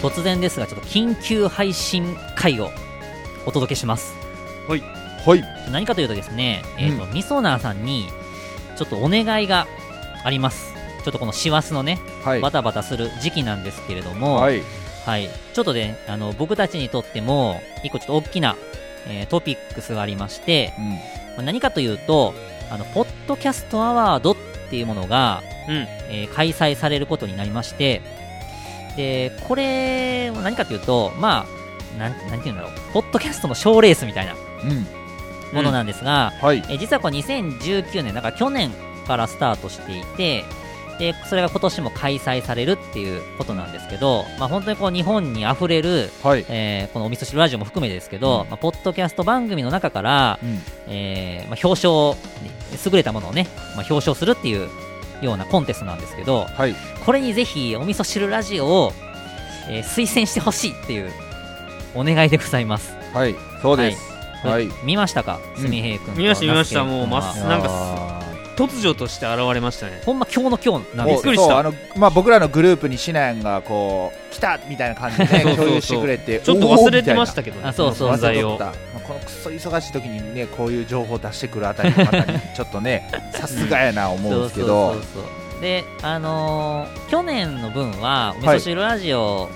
突然ですがちょっと緊急配信会をお届けします。はい。はい。何かというとですね、えーとうんみそなーさんにちょっとお願いがあります。ちょっとこの師走のねはい。バタバタする時期なんですけれども、はい。はい、ちょっとね、あの僕たちにとっても、一個ちょっと大きな、えートピックスがありまして、うん。まあ何かというと、あのポッドキャストアワードっていうものが、うん。えー開催されることになりまして、でこれは何かというと、まあ、なんなんていうんだろう、ポッドキャストの賞ーレースみたいなうん。ものなんですが、はい。えー実はこれ2019年、だから去年からスタートしていて、でそれが今年も開催されるっていうことなんですけど、まあ、本当にこう日本にあふれる、はい。えーこのお味噌汁ラジオも含めてですけど、うん。まあ、ポッドキャスト番組の中から、うん。えーまあ、表彰、優れたものをね、まあ、表彰するっていうようなコンテストなんですけど、はい。これにぜひお味噌汁ラジオを、えー推薦してほしいっていうお願いでございます。はい。そうです。はい。見ましたか、うんすみへい君と見ました見ました。もうまっすなんか突如として現れましたね。ほんま今日の今日なんですよ。びっくりした。そうあのまあ僕らのグループにシナヤンがこう来たみたいな感じでね共有してくれてちょっと忘れてましたけどねあそうそう。存在を。忘れとったまあこのくそ忙しい時にねこういう情報を出してくるあたりの方にちょっとね さすがやな思うんですけど。そうそうそうそう。であのー去年の分はお味噌汁ラジオ、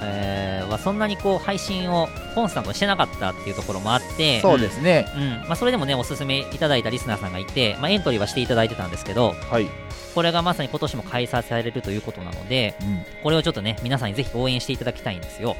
えーはそんなにこう配信をコンスタントにしてなかったっていうところもあってそうですね。うん。まあ、それでもねおすすめいただいたリスナーさんがいて、まあ、エントリーはしていただいてたんですけどはい。これがまさに今年も開催されるということなのでうん。これをちょっとね皆さんにぜひ応援していただきたいんですよ。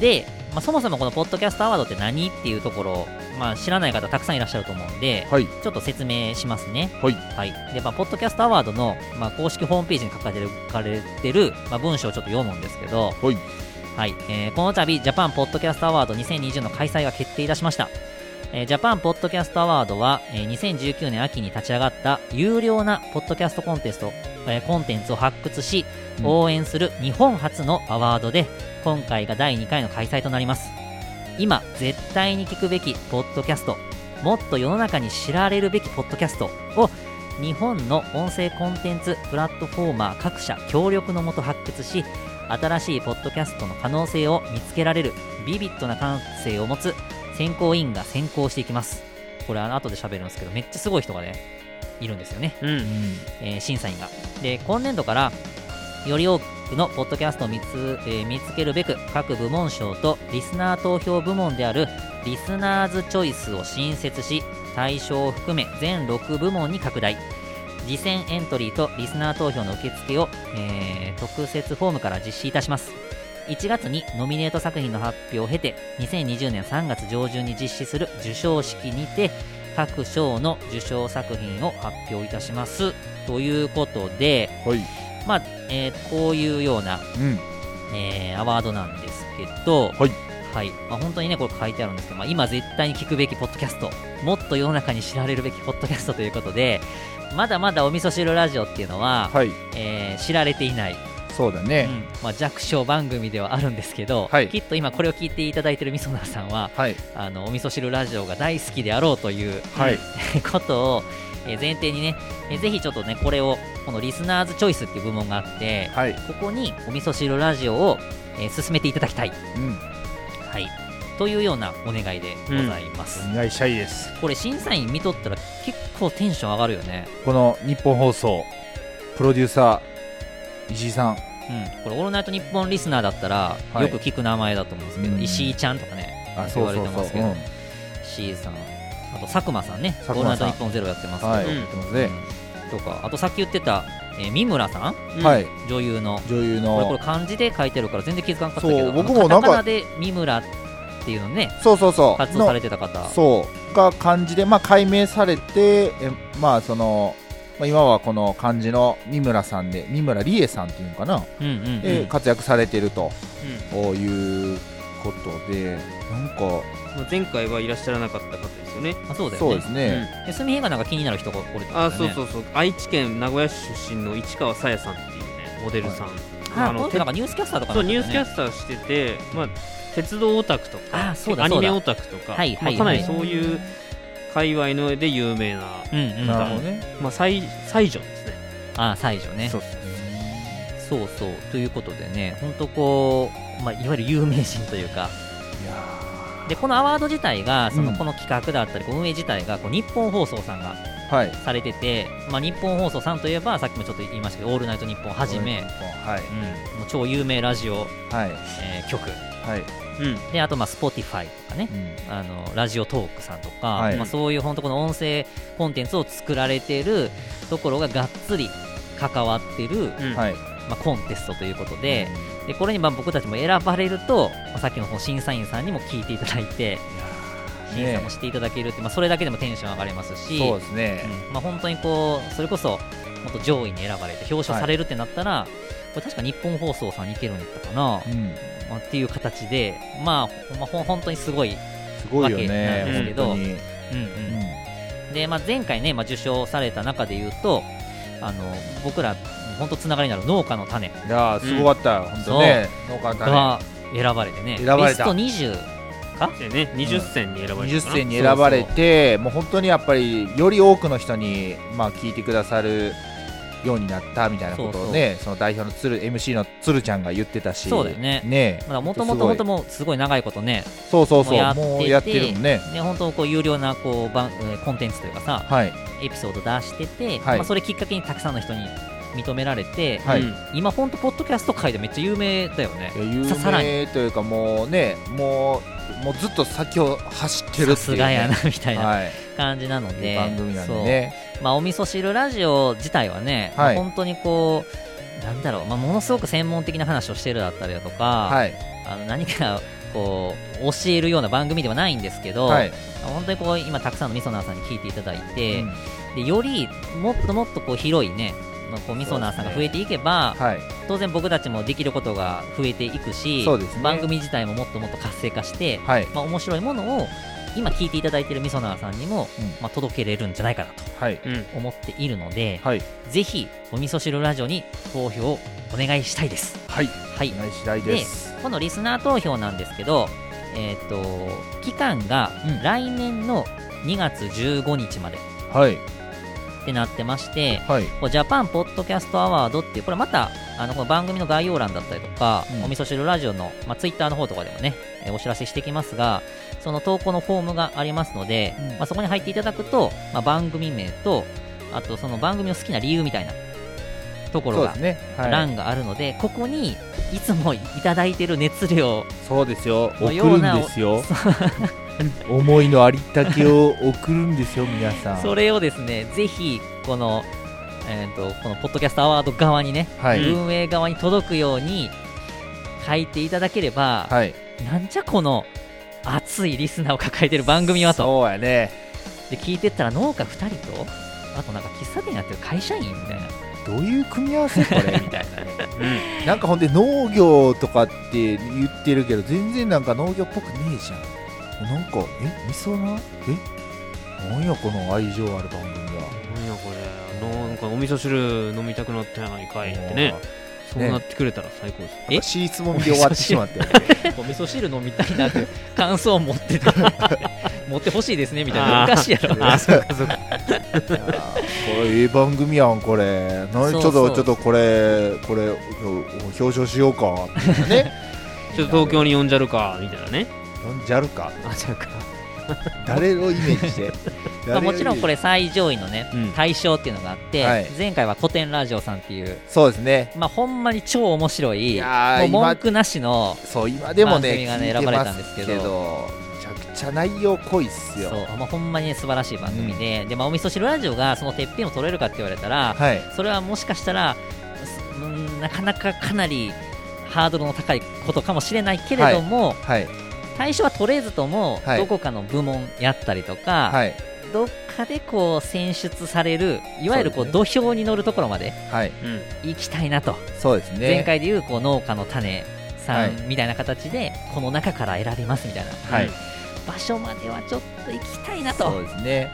で、まあ、そもそもこのポッドキャストアワードって何っていうところを、まあ、知らない方たくさんいらっしゃると思うんではい。ちょっと説明しますね。はい。はい。で、まあ、ポッドキャストアワードの、まあ、公式ホームページに書かれてる書かれてる、まあ、文章をちょっと読むんですけど、はいはい。えーこの度、ジャパンポッドキャストアワード2020の開催が決定いたしました。えージャパンポッドキャストアワードは、えー2019年秋に立ち上がった有料なポッドキャストコンテスト、えーコンテンツを発掘し、うん応援する日本初のアワードで、今回が第2回の開催となります。今、絶対に聞くべきポッドキャスト、もっと世の中に知られるべきポッドキャストを日本の音声コンテンツプラットフォーマー各社協力のもと発掘し新しいポッドキャストの可能性を見つけられるビビッドな感性を持つ選考委員が選考していきます。これあの後で喋るんですけどめっちゃすごい人がねいるんですよね、うん。えー審査員が。で今年度からより多くのポッドキャストを見つ,、えー見つけるべく各部門賞とリスナー投票部門であるリスナーズチョイスを新設し対象を含め全6部門に拡大次戦エントリーとリスナー投票の受付を、えー特設フォームから実施いたします。1月にノミネート作品の発表を経て2020年3月上旬に実施する授賞式にて各賞の受賞作品を発表いたします。ということで、はい。まあえーこういうような、うん。えーアワードなんですけど、はいはい。まあ、本当にねこれ書いてあるんですけど、まあ、今絶対に聞くべきポッドキャストもっと世の中に知られるべきポッドキャストということでまだまだお味噌汁ラジオっていうのは、はい。えー知られていない、そうだね。うん。まあ、弱小番組ではあるんですけど、はい。きっと今これを聞いていただいているみそなさんははい。あのお味噌汁ラジオが大好きであろうという、はい。ことを、えー前提にね、えーぜひちょっとねこれをこのリスナーズチョイスっていう部門があってはい。ここにお味噌汁ラジオを、えー進めていただきたい、うんはい、というようなお願いでございます、お願いしたいです。これ審査員見とったら結構テンション上がるよね。この日本放送プロデューサー石井さん。うん、これ「オールナイトニッポン」リスナーだったら、はい。よく聞く名前だと思うんですけど、うん。石井ちゃんとかねあ言われてますけど、うん石井さん。あと佐久間さんね「オールナイトニッポンゼロやってますけど、はい。うん。とかあとさっき言ってた、えー三村さん？うん。はい。女優の。女優これこれの漢字で書いてるから全然気づかなかったけど僕もなんかで三村っていうのねそうそうそう。活動されててた方。そう。が漢字でまあ解明されてえまあそのまあ今はこの漢字の三村さんで三村理恵さんっていうのかな？うんうんうん。で活躍されてると。うん。いうことでなんかまあ前回はいらっしゃらなかった方ですよね。あそうだよね。そうですね。で住平がなんか気になる人がおるって言ってたよあねそうそうそう。愛知県名古屋市出身の市川さやさんっていうねモデルさん、ああのこの人なんかニュースキャスターとかそうニュースキャススターしてて、まあ、鉄道オタクとかあそうだアニメオタクとか、はいはいまあ、かなりはいそういう界隈ので有名な、うんうんまあ、西西条ですね。あ西条ね。そうそうそう。ということでね本当こうまあ、いわゆる有名人というか。いやでこのアワード自体がその、うんこの企画だったり運営自体がこう日本放送さんがされてて、まあ、日本放送さんといえばさっきもちょっと言いましたけど「オールナイトニッポン」はじめ、はい。うん、もう超有名ラジオ、はい。えー局はい。うん。であとまあ Spotify とかね。うん。あのラジオトークさんとか、はい。まあ、そういう本当この音声コンテンツを作られてるところががっつり関わってる、うん。はい。まあ、コンテストということででこれにまあ僕たちも選ばれると、まあ、さっきの審査員さんにも聞いていただいて審査もしていただけるって、まあ、それだけでもテンション上がりますしそうですね。うんまあ、本当にこうそれこそもっと上位に選ばれて表彰されるってなったら、これ確か日本放送さんに行けるんだったかな、うん。まあ、っていう形で、まあ、まほん本当にすごい、すごいよわけなんねですけど本当に。うんうん。でまあ、前回ね、まあ、受賞された中で言うとあの僕ら本当つながりになる農家の種。いやーすごかったよ。本当ね。農家の種。が選ばれてね。選ばれた。ベスト20か？でね20選に選ばれた20かな。選に選ばれてもう本当にやっぱりより多くの人にまあ聞いてくださるようになったみたいなことをねその代表のつる MC のつるちゃんが言ってたし。そうだよね。ねもともと本当もうすごい長いことね。そうそうそう。もうやっててもうやってるもんね。ね本当こう有料なこう番えーコンテンツというかさはい。エピソード出してて、はい。まあ、それきっかけにたくさんの人に認められて、はい。うん今本当ポッドキャスト界でめっちゃ有名だよね。有名というかもうねもうもうずっと先を走ってるっていう、ね、さすがやなみたいなはい。感じなので、番組なんでね。そうまあ、お味噌汁ラジオ自体はね、はい。まあ本当にこうなんだろう、まあ、ものすごく専門的な話をしてるだったりだとか、はい。あの何かこう教えるような番組ではないんですけど、はい、本当にこう今たくさんのみそなーさんに聞いていただいて、うん。でよりもっともっとこう広いねまあこうみそなーさんが増えていけば、はい。当然僕たちもできることが増えていくし、ね。番組自体ももっともっと活性化して、はい。まあ、面白いものを今聞いていただいているみそなーさんにも、うん。まあ、届けれるんじゃないかなと思っているので、はい。ぜひお味噌汁ラジオに投票をお願いしたいです。はい。はい。お、願い次第です。このリスナー投票なんですけど、えっ、と期間がうん。来年の2月15日まで。はいってなってまして、はい。ジャパンポッドキャストアワードっていう、これまたあのこの番組の概要欄だったりとか、うん。お味噌汁ラジオの、まあ、ツイッターの方とかでもね、えーお知らせしてきますが、その投稿のフォームがありますので、うん。まあ、そこに入っていただくと、まあ、番組名と、あとその番組の好きな理由みたいなところがねはい。欄があるので、ここにいつもいただいてる熱量、そうですよ。送るうんなですよ。思いのありったけを 送るんですよ皆さん。それをですね、ぜひ、この、えー、とこのポッドキャストアワード側にね、はい、うん運営側に届くように書いていただければ、はい。なんじゃこの熱いリスナーを抱えてる番組はと。そうやね。で聞いてったら農家2人とあとなんか喫茶店やってる会社員みたいなどういう組み合わせこれ？みたいな。ねなんかほんで農業とかって言ってるけど全然なんか農業っぽくねえじゃん。なんかえ味噌な？え？なんやこの愛情ある番組は。なんやこれ？なんかお味噌汁飲みたくなったやないかいってね。そうなってくれたら最高です。え？えシーツもみで終わってしまって。お味噌汁飲みたいなって感想を持ってた。持ってほしいですねみたいな。おかしいやろ。あ そうかそうかこれええ番組やんこれ。ちょっとちょっとこれこれ表彰しようか。みたいなね。ちょっと東京に呼んじゃるかみたいなね。呼んじゃるか。あじゃあか。誰をイメージして？まあ、もちろんこれれ最上位のね、うん。対象っていうのがあって、はい。前回は古典ラジオさんっていうそうですね。まあほんまに超面白いいやーもう文今句なしのそう今でもね番組がね選ばれまたんですけど内容濃いっすよ。そう、まあ、ほんまにね素晴らしい番組で,、でまあ、お味噌汁ラジオがそのてっぺんを取れるかって言われたら、はい。それはもしかしたらなかなかかなりハードルの高いことかもしれないけれども、はい。対象は取れずとも、はい。どこかの部門やったりとか、はい。どっかでこう選出されるいわゆるこう土俵に乗るところまではい。うん行きたいなと、そうですね。前回でいうこう農家の種さはい。んみたいな形でこの中から選びますみたいな。はい場所まではちょっと行きたいなと。そうですね。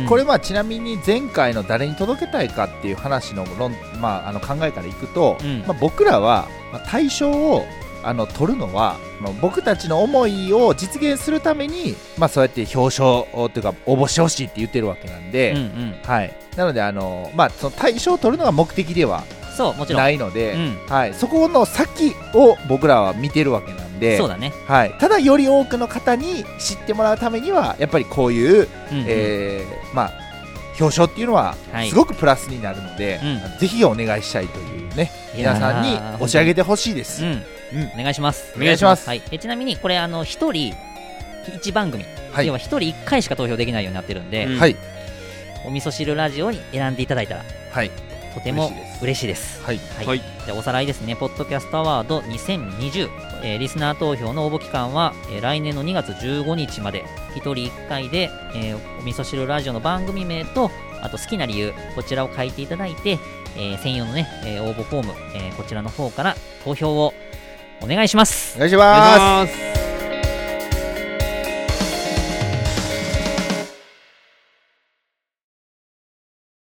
うん。これまあちなみに前回の誰に届けたいかっていう話の論、まあ、あの考えからいくと、うん。まあ、僕らはまあ対象をあの取るのは、まあ、僕たちの思いを実現するために、まあ、そうやって表彰をというか応募してほしいって言ってるわけなんで、うんうん。はい、なのであの、まあ、その対象を取るのが目的ではそうもちろん。ないので、うん。はい、そこの先を僕らは見てるわけなんでそうだね、はい、ただより多くの方に知ってもらうためにはやっぱりこういう、うんうん。えーまあ、表彰っていうのははい。すごくプラスになるので、うん。ぜひお願いしたいというね皆さんに押し上げてほしいです。お願いします。お願いします。はい、えちなみにこれあの1人1番組、はい。要は1人1回しか投票できないようになってるんで、うん。はい、お味噌汁ラジオに選んでいただいたら。はい、とても嬉しいです。はい、はい、はい。でおさらいですね、ポッドキャストアワード2020、えーリスナー投票の応募期間は、えー来年の2月15日まで、1人1回で、えーお味噌汁ラジオの番組名と、あと好きな理由、こちらを書いていただいて、えー専用のね、えー応募フォーム、えーこちらの方から投票をお願いします。お願いしお願いしまます